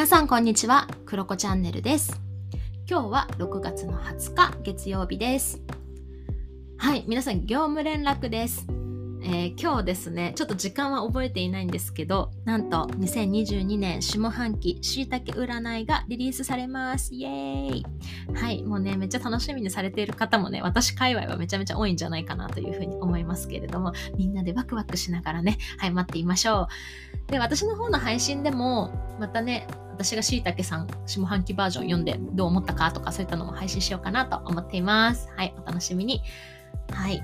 皆さんこんにちは、クロコチャンネルです。今日は6月の20日月曜日です。はい、皆さん業務連絡です。えー今日ですね、ちょっと時間は覚えていないんですけど、なんと2022年下半期しいたけ占いがリリースされます。イエーイはい、もうね、めっちゃ楽しみにされている方もね、私界隈はめちゃめちゃ多いんじゃないかなというふうに思いますけれども、みんなでワクワクしながらね、はい、待っていましょう。で、私の方の配信でも、またね、私がしいたけさん下半期バージョン読んでどう思ったかとかそういったのも配信しようかなと思っています。はい、お楽しみに。はい。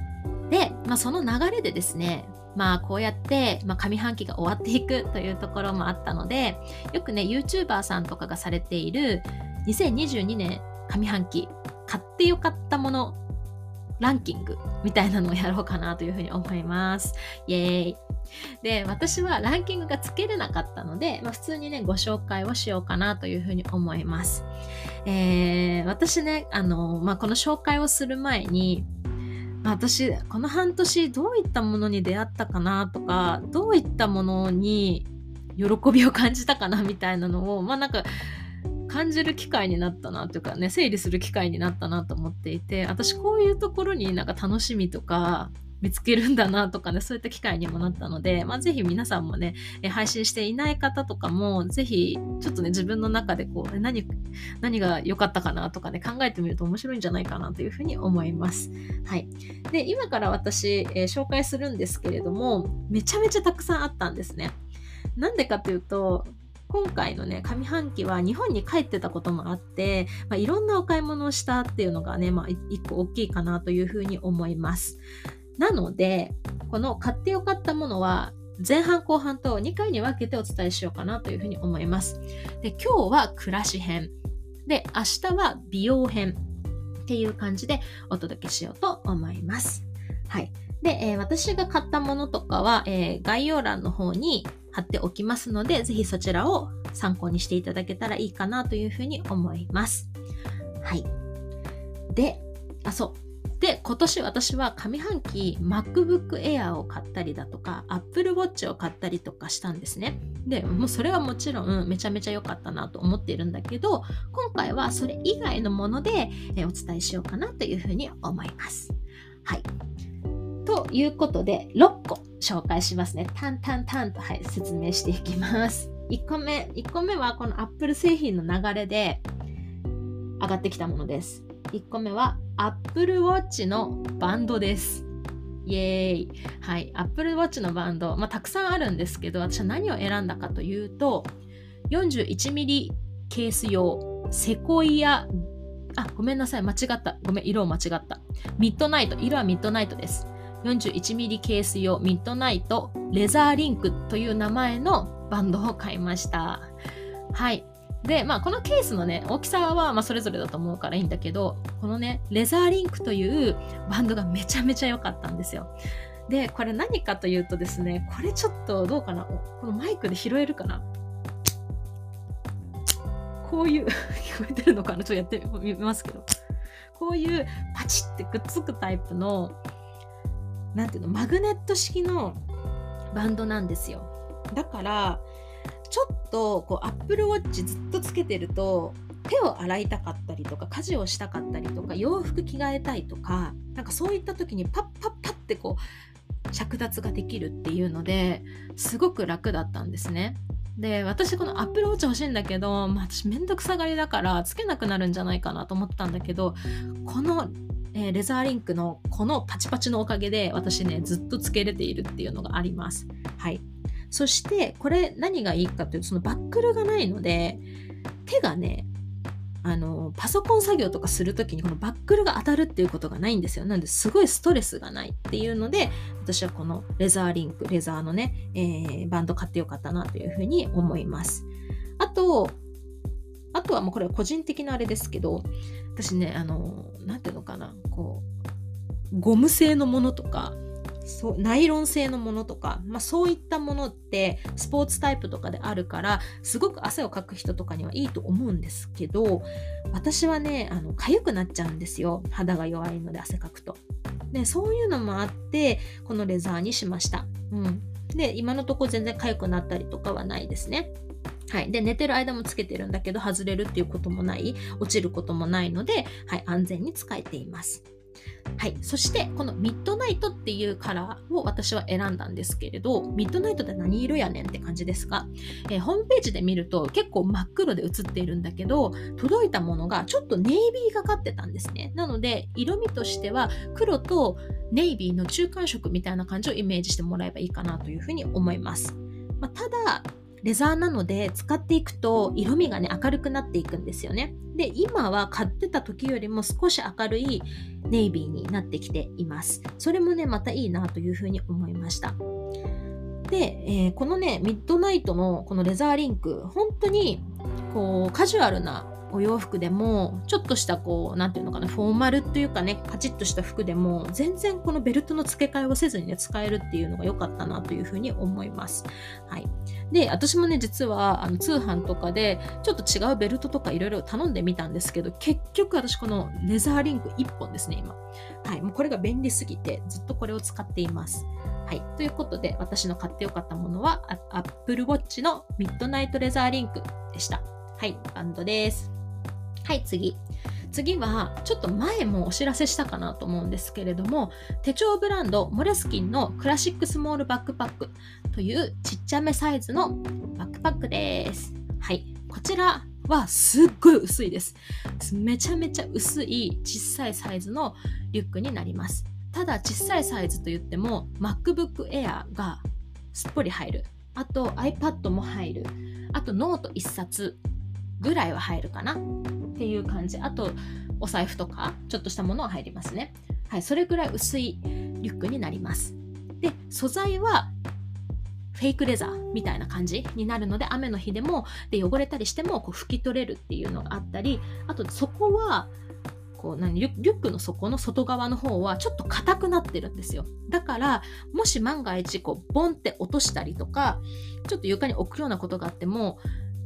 で、まあ、その流れでですね、まあこうやって、まあ、上半期が終わっていくというところもあったので、よくね、YouTuber さんとかがされている2022年上半期買ってよかったものランキングみたいなのをやろうかなというふうに思います。イエーイ。で、私はランキングがつけれなかったので、まあ、普通にね、ご紹介をしようかなというふうに思います。えー私ね、あの、まあ、この紹介をする前に、私、この半年どういったものに出会ったかなとか、どういったものに喜びを感じたかなみたいなのを、まあなんか、感じる機会になったなというかね整理する機会になったなと思っていて私こういうところになんか楽しみとか見つけるんだなとかねそういった機会にもなったので、まあ、ぜひ皆さんもねえ配信していない方とかもぜひちょっとね自分の中でこう何何が良かったかなとかね考えてみると面白いんじゃないかなというふうに思います。はい、で今から私、えー紹介するんですけれどもめちゃめちゃたくさんあったんですね。なんでかというと今回のね上半期は日本に帰ってたこともあって、まあ、いろんなお買い物をしたっていうのがね、まあ、一個大きいかなというふうに思います。なのでこの買ってよかったものは前半後半と2回に分けてお伝えしようかなというふうに思います。で今日は暮らし編で明日は美容編っていう感じでお届けしようと思います。はい。で、えー私が買ったものとかは、えー概要欄の方に貼っておきますので、ぜひそちらを参考にしていただけたらいいかなというふうに思います。はい。で、あ、そう。で、今年私は上半期 MacBook Air を買ったりだとか Apple Watch を買ったりとかしたんですね。で、もうそれはもちろんめちゃめちゃ良かったなと思っているんだけど、今回はそれ以外のもので、お伝えしようかなというふうに思います。はい。ということで、6個紹介しますね。タンタンタンと、はい、説明していきます。1個目、1個目はこの Apple 製品の流れで上がってきたものです。1個目は Apple Watch のバンドです。イエーイ。はい。Apple Watch のバンド、まあ、たくさんあるんですけど、私は何を選んだかというと、41mm ケース用、セコイア、あ、ごめんなさい。間違った。ごめん、色を間違った。ミッドナイト。色はミッドナイトです。41mm ケース用ミッドナイトレザーリンクという名前のバンドを買いました。はい。で、まあ、このケースのね、大きさはまあそれぞれだと思うからいいんだけど、このね、レザーリンクというバンドがめちゃめちゃ良かったんですよ。で、これ何かというとですね、これちょっとどうかな？このマイクで拾えるかな？こういう、聞こえてるのかな？ちょっとやってみますけど。こういうパチってくっつくタイプのなんていうのマグネット式のバンドなんですよだからちょっとこう Apple Watch ずっとつけてると手を洗いたかったりとか家事をしたかったりとか洋服着替えたいとかなんかそういった時にパッパッパッってこう着脱ができるっていうのですごく楽だったんですねで私この Apple Watch 欲しいんだけど、まあ、私めんどくさがりだからつけなくなるんじゃないかなと思ったんだけどこのえーレザーリンクのこのパチパチのおかげで私ねずっとつけれているっていうのがあります。はい。そしてこれ何がいいかというとそのバックルがないので手がねあのパソコン作業とかするときにこのバックルが当たるっていうことがないんですよ。なのですごいストレスがないっていうので私はこのレザーリンクレザーのね、えーバンド買ってよかったなというふうに思います。あとあとはもうこれは個人的なあれですけど私ねあのなんていうのかなこうゴム製のものとかそうナイロン製のものとか、まあ、そういったものってスポーツタイプとかであるからすごく汗をかく人とかにはいいと思うんですけど私はねあの痒くなっちゃうんですよ肌が弱いので汗かくと。でそういうのもあってこのレザーにしました。うん、で今のとこ全然痒くなったりとかはないですね。はい。で、寝てる間もつけてるんだけど、外れるっていうこともない、落ちることもないので、はい、安全に使えています。はい。そして、このミッドナイトっていうカラーを私は選んだんですけれど、ミッドナイトって何色やねんって感じですが、えー、ホームページで見ると結構真っ黒で写っているんだけど、届いたものがちょっとネイビーがかってたんですね。なので、色味としては黒とネイビーの中間色みたいな感じをイメージしてもらえばいいかなというふうに思います。まあ、ただ、レザーなので使っていくと色味がね明るくなっていくんですよね。で今は買ってた時よりも少し明るいネイビーになってきています。それもねまたいいなというふうに思いました。で、えー、このねミッドナイトのこのレザーリンク本当にこうカジュアルなお洋服でもちょっとしたこう何て言うのかなフォーマルっていうかねカチッとした服でも全然このベルトの付け替えをせずにね使えるっていうのが良かったなというふうに思います。はい、で私もね実はあの通販とかでちょっと違うベルトとかいろいろ頼んでみたんですけど結局私このレザーリンク1本ですね今。はい、もうこれが便利すぎてずっとこれを使っています。はい。ということで、私の買ってよかったものは、Apple Watch のミッドナイトレザーリンクでした。はい、バンドです。はい、次。次は、ちょっと前もお知らせしたかなと思うんですけれども、手帳ブランドモレスキンのクラシックスモールバックパックというちっちゃめサイズのバックパックです。はい、こちらはすっごい薄いです。めちゃめちゃ薄い小さいサイズのリュックになります。ただ小さいサイズといっても MacBook Air がすっぽり入る。あと iPad も入る。あとノート1冊ぐらいは入るかな。っていう感じ。あとお財布とかちょっとしたものは入りますね。はいそれぐらい薄いリュックになります。で素材はフェイクレザーみたいな感じになるので雨の日でもで汚れたりしてもこう拭き取れるっていうのがあったりあとそこはこう何リュックの底の外側の方はちょっと硬くなってるんですよ。だからもし万が一こうボンって落としたりとかちょっと床に置くようなことがあっても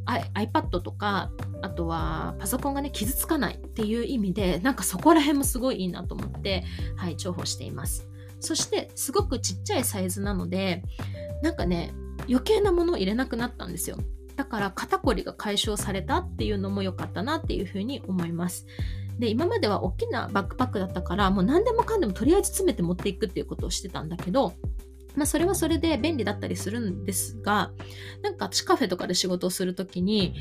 iPad とかあとはパソコンがね傷つかないっていう意味でなんかそこら辺もすごいいいなと思ってはい重宝しています。そしてすごくちっちゃいサイズなのでなんかね余計なものを入れなくなったんですよ。だから肩こりが解消されたっていうのも良かったなっていうふうに思います。で今までは大きなバックパックだったからもう何でもかんでもとりあえず詰めて持っていくっていうことをしてたんだけどまあ、それはそれで便利だったりするんですが、なんか私カフェとかで仕事をするときに、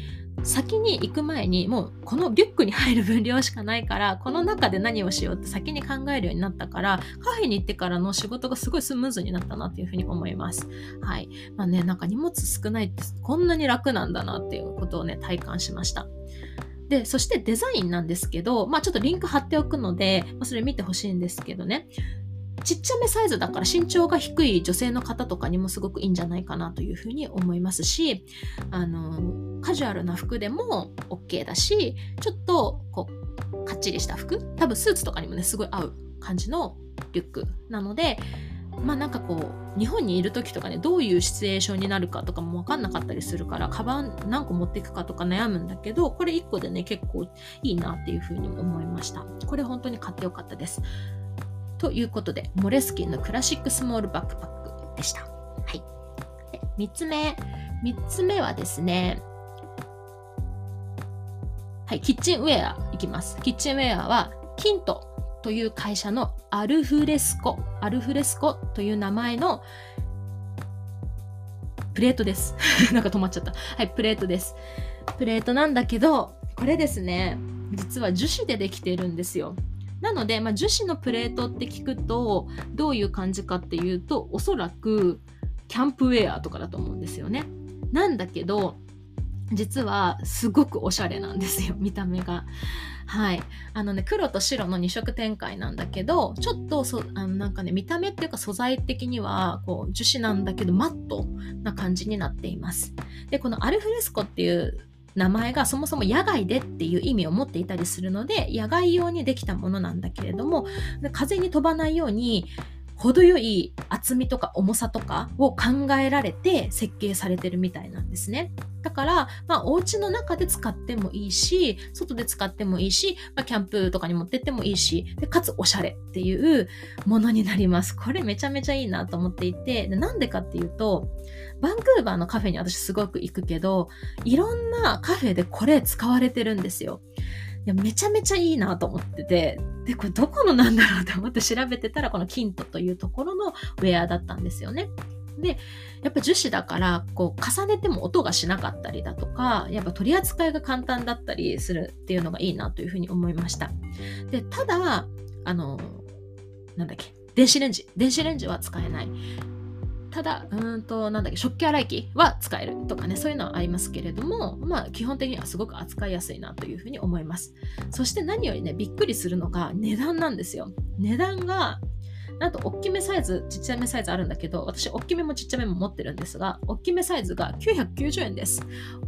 先に行く前にもうこのリュックに入る分量しかないから、この中で何をしようって先に考えるようになったから、カフェに行ってからの仕事がすごいスムーズになったなっていうふうに思います。はい。まあね、なんか荷物少ないってこんなに楽なんだなっていうことをね、体感しました。で、そしてデザインなんですけど、まあちょっとリンク貼っておくので、まあ、それ見てほしいんですけどね。ちっちゃめサイズだから身長が低い女性の方とかにもすごくいいんじゃないかなというふうに思いますし、あの、カジュアルな服でも OK だし、ちょっとこう、かっちりした服多分スーツとかにもね、すごい合う感じのリュックなので、まあなんかこう、日本にいる時とかね、どういうシチュエーションになるかとかもわかんなかったりするから、カバン何個持っていくかとか悩むんだけど、これ1個でね、結構いいなっていうふうに思いました。これ本当に買ってよかったです。ということで、モレスキンのクラシックスモールバックパックでした。はい。で3つ目。3つ目はですね、はい、キッチンウェアいきます。キッチンウェアは、キントという会社のアルフレスコ、アルフレスコという名前のプレートです。なんか止まっちゃった。はい、プレートです。プレートなんだけど、これですね、実は樹脂でできているんですよ。なので、まあ、樹脂のプレートって聞くとどういう感じかっていうとおそらくキャンプウェアとかだと思うんですよね。なんだけど実はすごくおしゃれなんですよ 見た目が。はい。あのね、黒と白の2色展開なんだけど、ちょっとそ、あのなんかね、見た目っていうか素材的には、こう、樹脂なんだけど、マットな感じになっています。で、このアルフレスコっていう名前がそもそも野外でっていう意味を持っていたりするので野外用にできたものなんだけれども風に飛ばないように程よい厚みとか重さとかを考えられて設計されてるみたいなんですね。だから、まあ、お家の中で使ってもいいし、外で使ってもいいし、まあ、キャンプとかに持ってってもいいし、でかつおしゃれっていうものになります。これめちゃめちゃいいなと思っていて、でなんでかっていうと、バンクーバーのカフェに私すごく行くけど、いろんなカフェでこれ使われてるんですよ。やめちゃめちゃいいなと思ってて、で、これどこのなんだろうと思って調べてたら、このキントというところのウェアだったんですよね。で、やっぱ樹脂だから、こう、重ねても音がしなかったりだとか、やっぱ取り扱いが簡単だったりするっていうのがいいなというふうに思いました。で、ただ、あの、なんだっけ、電子レンジ。電子レンジは使えない。ただ、うんと、なんだっけ、食器洗い機は使えるとかね、そういうのはありますけれども、まあ、基本的にはすごく扱いやすいなというふうに思います。そして何よりね、びっくりするのが値段なんですよ。値段が、なんと、大きめサイズ、ちっちゃめサイズあるんだけど、私、大きめもちっちゃめも持ってるんですが、大きめサイズが990円です。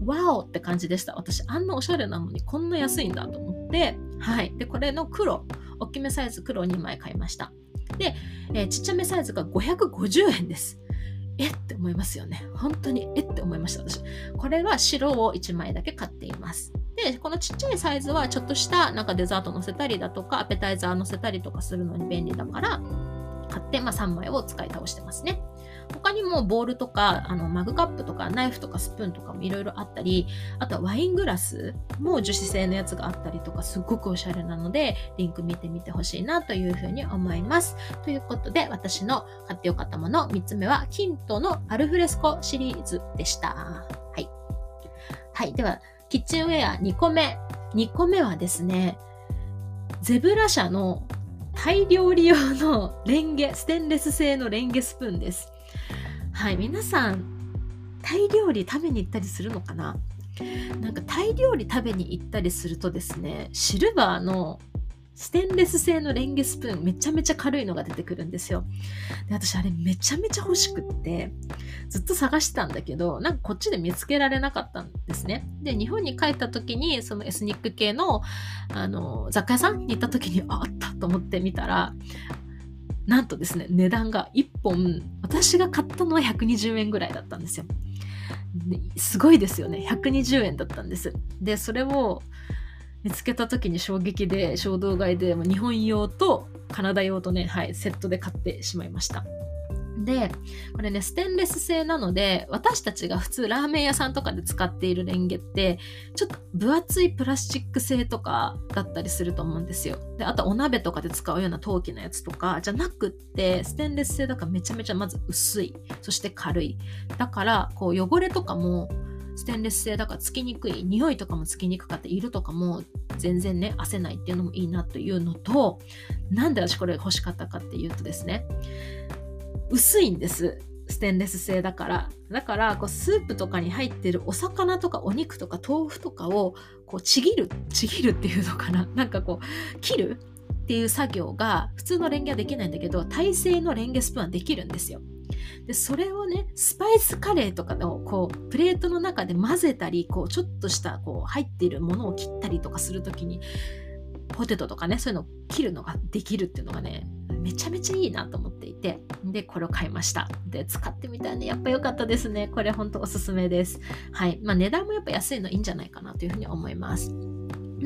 わおって感じでした。私、あんなおしゃれなのにこんな安いんだと思って、はい。で、これの黒、大きめサイズ黒2枚買いました。で、えー、ちっちゃめサイズが550円です。えって思いますよね。本当にえって思いました、私。これは白を1枚だけ買っています。で、このちっちゃいサイズはちょっとしたなんかデザート乗せたりだとか、アペタイザー乗せたりとかするのに便利だから、買って、まあ、3枚を使い倒してますね。他にもボールとかあのマグカップとかナイフとかスプーンとかもいろいろあったりあとはワイングラスも樹脂製のやつがあったりとかすっごくおしゃれなのでリンク見てみてほしいなというふうに思います。ということで私の買ってよかったもの3つ目はキントのアルフレスコシリーズでした。はい。はい。ではキッチンウェア2個目。2個目はですねゼブラ社のタイ料理用のレンゲ、ステンレス製のレンゲスプーンです。はい、皆さん、タイ料理食べに行ったりするのかな？なんかタイ料理食べに行ったりするとですね、シルバーのステンレス製のレンゲスプーンめちゃめちゃ軽いのが出てくるんですよ。で私あれめちゃめちゃ欲しくってずっと探してたんだけどなんかこっちで見つけられなかったんですね。で日本に帰った時にそのエスニック系のあの雑貨屋さんに行った時にあったと思ってみたらなんとですね値段が1本私が買ったのは120円ぐらいだったんですよ。すごいですよね120円だったんです。でそれを見つけた時に衝撃で衝動買いで日本用とカナダ用とね、はい、セットで買ってしまいました。で、これね、ステンレス製なので、私たちが普通ラーメン屋さんとかで使っているレンゲって、ちょっと分厚いプラスチック製とかだったりすると思うんですよ。で、あとお鍋とかで使うような陶器のやつとか、じゃなくって、ステンレス製だからめちゃめちゃまず薄い。そして軽い。だから、こう汚れとかも、ステンレス製だからつきにくい匂いとかもつきにくかった色とかも全然ね汗ないっていうのもいいなというのとなんで私これ欲しかったかっていうとですね薄いんです。ステンレス製だから。だからこうスープとかに入ってるお魚とかお肉とか豆腐とかをこうちぎるちぎるっていうのかな。なんかこう切るっていう作業が普通のレンゲはできないんだけど耐性のレンゲスプーンはできるんですよ。でそれをねスパイスカレーとかのこうプレートの中で混ぜたりこうちょっとしたこう入っているものを切ったりとかする時にポテトとかねそういうのを切るのができるっていうのがねめちゃめちゃいいなと思っていてでこれを買いましたで使ってみたらねやっぱ良かったですねこれほんとおすすめですはいまあ値段もやっぱ安いのいいんじゃないかなというふうに思います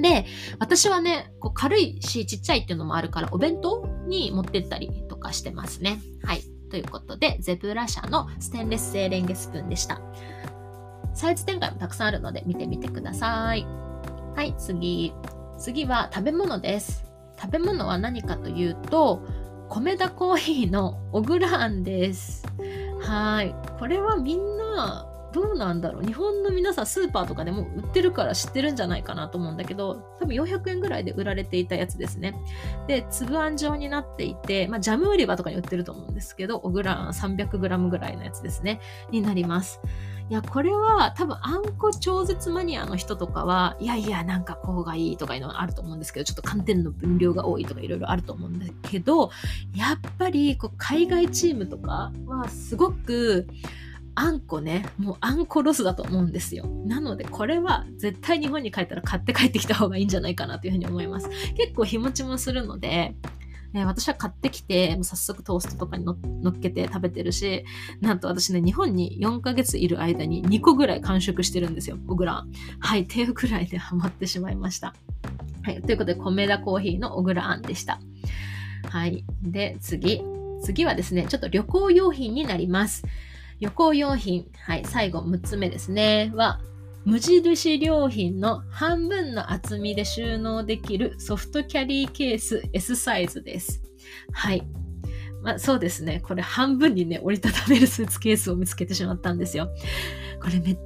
で、私はね、こう軽いしちっちゃいっていうのもあるから、お弁当に持ってったりとかしてますね。はい。ということで、ゼブラ社のステンレス製レンゲスプーンでした。サイズ展開もたくさんあるので見てみてください。はい、次。次は食べ物です。食べ物は何かというと、米田コーヒーのオグランです。はい。これはみんなどうなんだろう日本の皆さんスーパーとかでも売ってるから知ってるんじゃないかなと思うんだけど多分400円ぐらいで売られていたやつですねで粒あん状になっていて、まあ、ジャム売り場とかに売ってると思うんですけどオグラン 300g ぐらいのやつですねになりますいや、これは多分あんこ超絶マニアの人とかは、いやいや、なんかこうがいいとかいうのがあると思うんですけど、ちょっと寒天の分量が多いとかいろいろあると思うんだけど、やっぱりこう海外チームとかはすごく、あんこね、もうあんこロスだと思うんですよ。なのでこれは絶対日本に帰ったら買って帰ってきた方がいいんじゃないかなというふうに思います。結構日持ちもするので、えー、私は買ってきて、もう早速トーストとかに乗っけて食べてるし、なんと私ね、日本に4ヶ月いる間に2個ぐらい完食してるんですよ、小倉。はい、っていうくらいでハマってしまいました。はい、ということで、米田コーヒーの小倉あんでした。はい。で、次。次はですね、ちょっと旅行用品になります。旅行用品。はい、最後6つ目ですね。は、無印良品の半分の厚みで収納できるソフトキャリーケース S サイズです。はい。まあ、そうですね。これ半分にね、折りたためるスーツケースを見つけてしまったんですよ。これめっ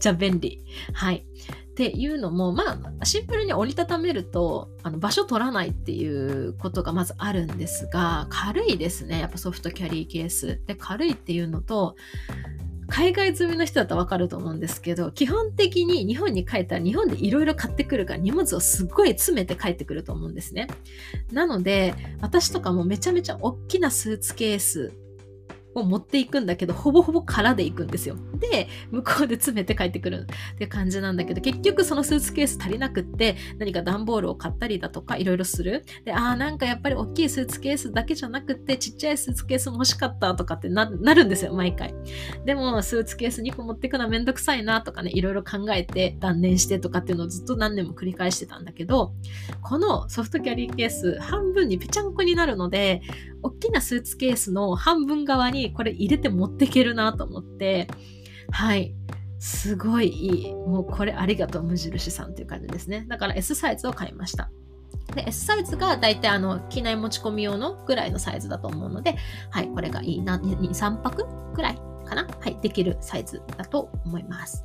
ちゃ便利。はい。っていうのも、まあ、シンプルに折りたためると、あの場所取らないっていうことがまずあるんですが、軽いですね。やっぱソフトキャリーケース。で、軽いっていうのと、海外済みの人だとわかると思うんですけど、基本的に日本に帰ったら日本でいろいろ買ってくるから荷物をすっごい詰めて帰ってくると思うんですね。なので、私とかもめちゃめちゃ大きなスーツケースを持っていくんだけど、ほぼほぼ空で行くんですよ。で、向こうで詰めて帰ってくるっていう感じなんだけど、結局そのスーツケース足りなくって、何か段ボールを買ったりだとか、いろいろする。で、ああ、なんかやっぱり大きいスーツケースだけじゃなくて、ちっちゃいスーツケースも欲しかったとかってなるんですよ、毎回。でも、スーツケース2個持ってくのはめんどくさいなとかね、いろいろ考えて断念してとかっていうのをずっと何年も繰り返してたんだけど、このソフトキャリーケース、半分にぺちゃんこになるので、大きなスーツケースの半分側にこれ入れて持っていけるなと思って、はい。すごいいい。もうこれありがとう無印さんという感じですね。だから S サイズを買いました。で、S サイズが大体あの、機内持ち込み用のぐらいのサイズだと思うので、はい、これがいいな、2、3泊ぐらいかなはい、できるサイズだと思います。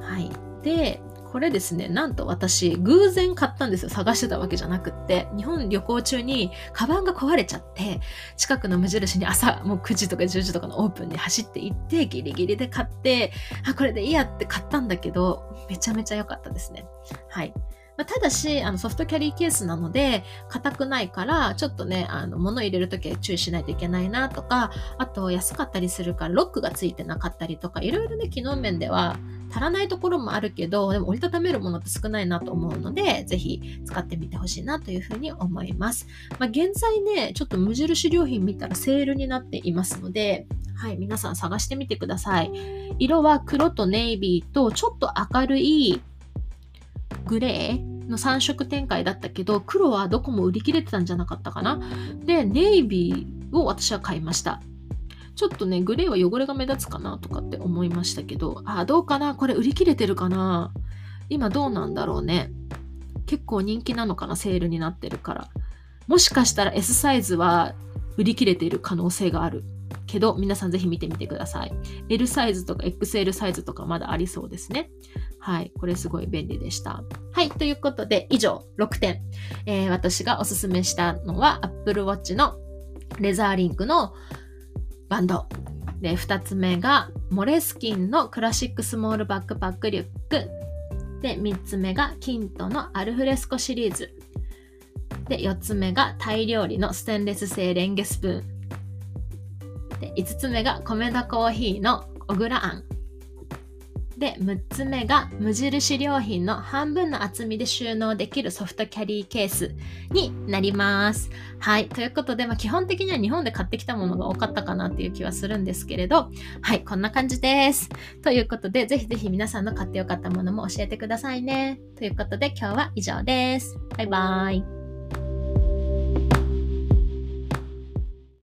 はい。で、これですね、なんと私、偶然買ったんですよ。探してたわけじゃなくって。日本旅行中に、カバンが壊れちゃって、近くの無印に朝、もう9時とか10時とかのオープンに走って行って、ギリギリで買って、あ、これでいいやって買ったんだけど、めちゃめちゃ良かったですね。はい。まあ、ただし、あのソフトキャリーケースなので、硬くないから、ちょっとね、あの、物入れるときは注意しないといけないなとか、あと安かったりするから、ロックがついてなかったりとか、いろいろね、機能面では足らないところもあるけど、でも折りたためるものって少ないなと思うので、ぜひ使ってみてほしいなというふうに思います。まあ、現在ね、ちょっと無印良品見たらセールになっていますので、はい、皆さん探してみてください。色は黒とネイビーとちょっと明るいグレーの3色展開だったけど、黒はどこも売り切れてたんじゃなかったかな。で、ネイビーを私は買いました。ちょっとね、グレーは汚れが目立つかなとかって思いましたけど、あ、どうかな？これ売り切れてるかな？今どうなんだろうね。結構人気なのかな？セールになってるから。もしかしたら S サイズは売り切れている可能性がある。けど、皆さんぜひ見てみてください。L サイズとか XL サイズとかまだありそうですね。はい。これすごい便利でした。はい。ということで、以上6点。えー、私がおすすめしたのは Apple Watch のレザーリンクのバンド。で、2つ目がモレスキンのクラシックスモールバックパックリュック。で、3つ目がキントのアルフレスコシリーズ。で、4つ目がタイ料理のステンレス製レンゲスプーン。で、5つ目が米田コーヒーの小倉あん。で、6つ目が無印良品の半分の厚みで収納できるソフトキャリーケースになります。はい。ということで、まあ、基本的には日本で買ってきたものが多かったかなっていう気はするんですけれど、はい。こんな感じです。ということで、ぜひぜひ皆さんの買ってよかったものも教えてくださいね。ということで、今日は以上です。バイバーイ。